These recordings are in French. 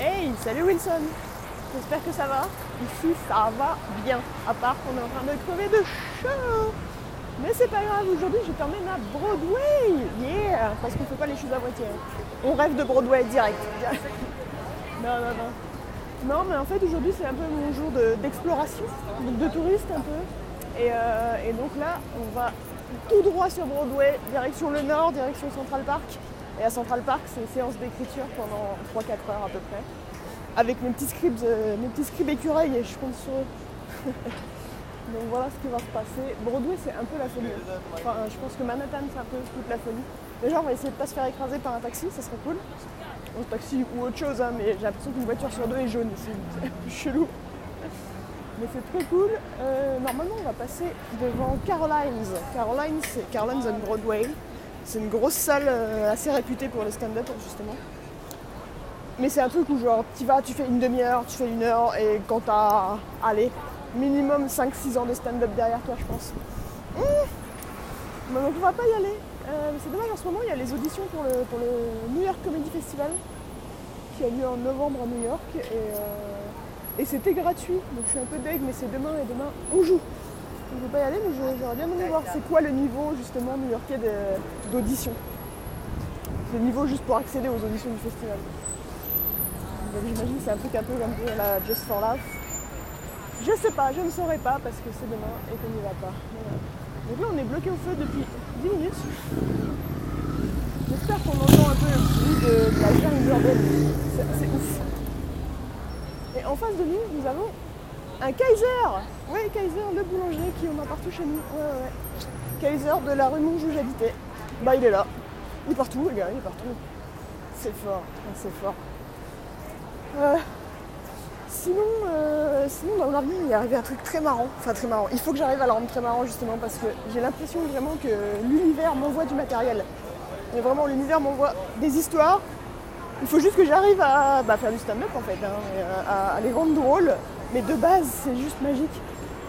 Hey, salut Wilson J'espère que ça va. Ici, ça va bien. À part qu'on est en train de crever de chaud. Mais c'est pas grave, aujourd'hui je t'emmène à Broadway Yeah Parce qu'on fait pas les choses à moitié. On rêve de Broadway direct. non, non, non. Non, mais en fait aujourd'hui c'est un peu mon jour de- d'exploration, donc de touriste un peu. Euh, et donc là, on va tout droit sur Broadway, direction le nord, direction Central Park. Et à Central Park, c'est une séance d'écriture pendant 3-4 heures à peu près. Avec mes petits scribes, mes petits scribes écureuils et je compte sur eux. Donc voilà ce qui va se passer. Broadway c'est un peu la folie. Enfin je pense que Manhattan c'est un peu toute la folie. Déjà on va essayer de pas se faire écraser par un taxi, ça serait cool. Un taxi ou autre chose, hein, mais j'ai l'impression qu'une voiture sur deux est jaune ici. C'est chelou. Mais c'est très cool. Euh, normalement on va passer devant Caroline's. Caroline's, c'est Caroline's on Broadway. C'est une grosse salle euh, assez réputée pour le stand-up justement. Mais c'est un truc où genre tu vas, tu fais une demi-heure, tu fais une heure et quand t'as allez, minimum 5-6 ans de stand-up derrière toi je pense. Mmh. Mais on va pas y aller. Euh, c'est dommage en ce moment il y a les auditions pour le, New York Comedy Festival qui a lieu en novembre à New York et, euh, et c'était gratuit. Donc je suis un peu deg mais c'est demain et demain on joue. Je ne vais pas y aller mais j'aurais bien aimé voir c'est quoi le niveau justement new-yorkais d'audition. Le niveau juste pour accéder aux auditions du festival. J'imagine que c'est un truc un peu comme la Just for Laugh. Je sais pas, je ne saurais pas parce que c'est demain et qu'on n'y va pas. Donc là on est bloqué au feu depuis 10 minutes. J'espère qu'on entend un peu le bruit de, de la jungle urbaine. C'est ouf. Et en face de nous, nous avons un Kaiser Oui, Kaiser, le boulanger qui en a partout chez nous. Ouais. Kaiser de la rue Monge où j'habitais. Bah il est là. Il est partout, le gars, il est partout. C'est fort, c'est fort. Euh, sinon, euh, sinon, dans la vie, il est arrivé un truc très marrant. Enfin, très marrant. Il faut que j'arrive à le rendre très marrant, justement, parce que j'ai l'impression vraiment que l'univers m'envoie du matériel. Mais vraiment, l'univers m'envoie des histoires. Il faut juste que j'arrive à bah, faire du stand-up, en fait, hein, et, à, à les rendre drôles. Mais de base, c'est juste magique.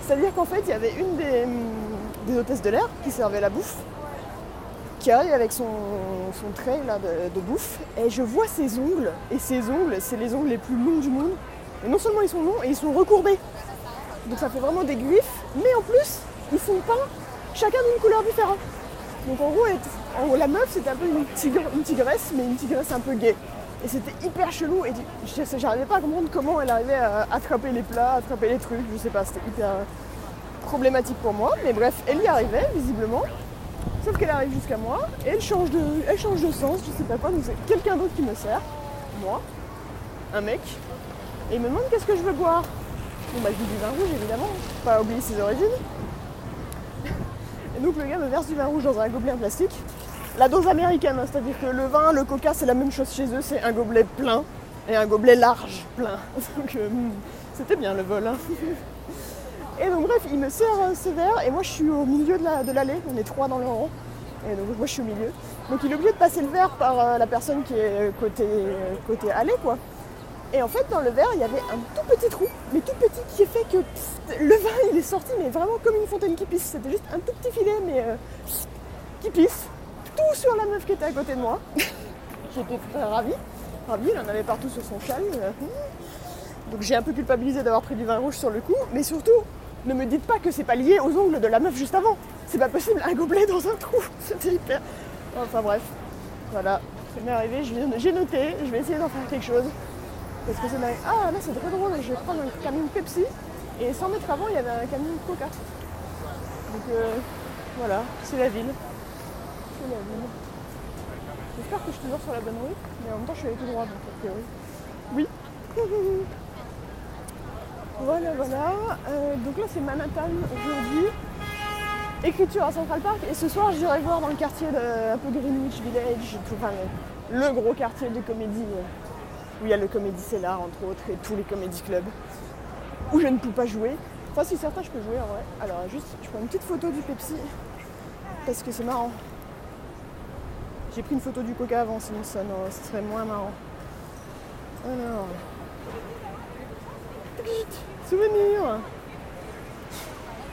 C'est-à-dire qu'en fait, il y avait une des, hum, hôtesses de l'air qui servait la bouffe qui arrive avec son, son trait là, de, bouffe et je vois ses ongles. Et ses ongles c'est les ongles les plus longs du monde. Et non seulement ils sont longs et ils sont recourbés. Donc ça fait vraiment des griffes mais en plus ils sont peints chacun d'une couleur différente. Donc en gros, la meuf c'était un peu une, tigre, une tigresse mais une tigresse un peu gay et c'était hyper chelou. Et j'arrivais pas à comprendre comment elle arrivait à attraper les plats attraper les trucs je sais pas c'était hyper problématique pour moi. Mais bref elle y arrivait visiblement. Sauf qu'elle arrive jusqu'à moi et elle change de, elle de sens, je sais pas quoi, donc c'est quelqu'un d'autre qui me sert, moi, un mec, et il me demande qu'est-ce que je veux boire? Bon bah je lui vin rouge évidemment, pas oublier ses origines. Et donc le gars me verse du vin rouge dans un gobelet en plastique. La dose américaine, hein, c'est-à-dire que le vin, le coca, c'est la même chose chez eux, c'est un gobelet plein et un gobelet large plein. Donc euh, hmm, c'était bien le vol. hein. Et donc bref, il me sert euh, ce verre et moi je suis au milieu de la- de l'allée, on est trois dans le rang. Et donc moi je suis au milieu. Donc il est obligé de passer le verre par euh, la personne qui est côté, côté allée quoi. Et en fait dans le verre il y avait un tout petit trou, mais tout petit qui fait que le vin il est sorti mais vraiment comme une fontaine qui pisse. C'était juste un tout petit filet mais qui pisse. Tout sur la meuf qui était à côté de moi. J'étais très ravie. Ravie, il en avait partout sur son châle. donc j'ai un peu culpabilisé d'avoir pris du vin rouge sur le coup, mais surtout, ne me dites pas que c'est pas lié aux ongles de la meuf juste avant. C'est pas possible, un gobelet dans un trou. C'était hyper. Enfin bref, voilà, ça m'est arrivé, je viens de- j'ai noté, je vais essayer d'en faire quelque chose. Parce que ça m'a. Ah là c'est très drôle, je vais prendre un camion Pepsi et 100 mètres avant il y avait un camion Coca. Donc euh, voilà, c'est la ville. C'est la ville. J'espère que je suis toujours sur la bonne rue, mais en même temps je suis allée tout droit donc a priori. Oui. Voilà, voilà. Euh, donc là, c'est Manhattan aujourd'hui. Écriture à Central Park. Et ce soir, j'irai voir dans le quartier de, un peu Greenwich Village, tout, enfin, le, gros quartier de comédie, euh, où il y a le Comedy Cellar, entre autres, et tous les comédie clubs, où je ne peux pas jouer. Enfin, si certains, je peux jouer en vrai. Alors, juste, je prends une petite photo du Pepsi, parce que c'est marrant. J'ai pris une photo du Coca avant, sinon ça, non, serait moins marrant. Alors. Souvenir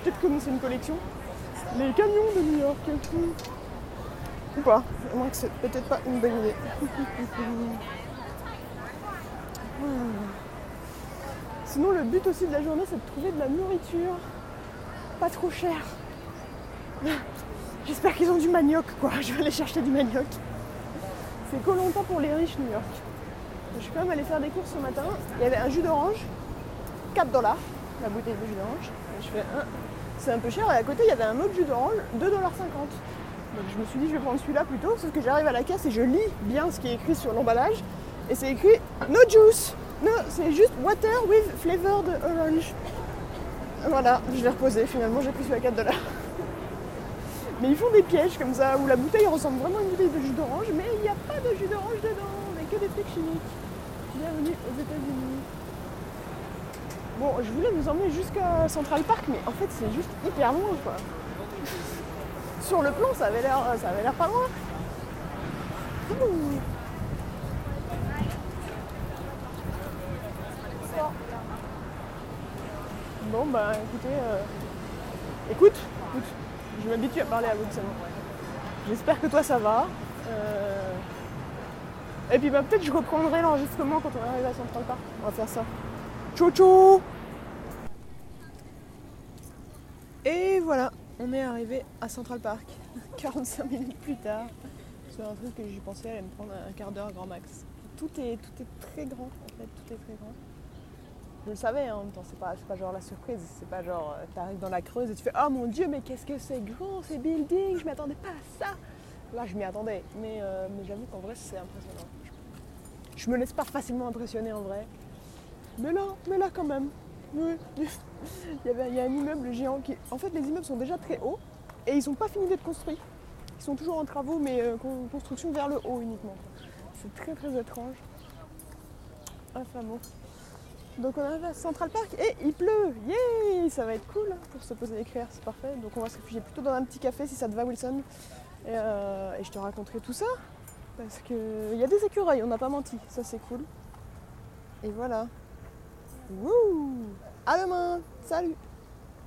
Peut-être comme c'est une collection. Les camions de New York. Ou pas. À moins que c'est peut-être pas une bonne idée. Sinon, le but aussi de la journée, c'est de trouver de la nourriture pas trop chère. J'espère qu'ils ont du manioc, quoi. Je vais aller chercher du manioc. C'est longtemps pour les riches, New York. Je suis quand même allée faire des courses ce matin. Il y avait un jus d'orange, 4 dollars, la bouteille de jus d'orange. Je fais un. C'est un peu cher. Et à côté, il y avait un autre jus d'orange, 2,50 dollars. Donc je me suis dit, je vais prendre celui-là plutôt. Sauf que j'arrive à la caisse et je lis bien ce qui est écrit sur l'emballage. Et c'est écrit No juice. Non, c'est juste water with flavored orange. Voilà, je l'ai reposé. Finalement, j'ai pris celui à 4 dollars. Mais ils font des pièges comme ça, où la bouteille ressemble vraiment à une bouteille de jus d'orange, mais il n'y a pas de jus d'orange dedans, mais que des trucs chimiques. Bienvenue aux États-Unis. Bon, je voulais vous emmener jusqu'à Central Park, mais en fait, c'est juste hyper loin, quoi. Sur le plan, ça avait l'air, ça avait l'air pas loin. Bon, bah écoutez, euh, écoute, écoute. Je m'habitue à parler à Wilson. J'espère que toi ça va. Euh, et puis bah, peut-être je reprendrai l'enregistrement quand on arrive à Central Park. On va faire ça. Ciao ciao Et voilà, on est arrivé à Central Park. 45 minutes plus tard. C'est un truc que j'y pensais allait me prendre un quart d'heure grand max. Tout est, tout est très grand en fait, tout est très grand. Je le savais hein, en même temps, c'est pas, pas genre la surprise, c'est pas genre euh, t'arrives dans la creuse et tu fais Oh mon dieu, mais qu'est-ce que c'est grand ces buildings, je m'attendais pas à ça. Là, je m'y attendais, mais, euh, mais j'avoue qu'en vrai, c'est impressionnant. Je me laisse pas facilement impressionner en vrai. Mais là, mais là quand même. Il, y a un immeuble géant qui. En fait, les immeubles sont déjà très hauts et ils sont pas finis d'être construits. Ils sont toujours en travaux, mais euh, construction vers le haut uniquement. C'est très très étrange. Infameux. Donc on arrive à Central Park et il pleut. Yeah Ça va être cool pour se poser et écrire, c'est parfait. Donc on va se réfugier plutôt dans un petit café si ça te va Wilson. Et, euh, je te raconterai tout ça. Parce qu'il y a des écureuils, on n'a pas menti, ça c'est cool. Et voilà. Wouh À demain Salut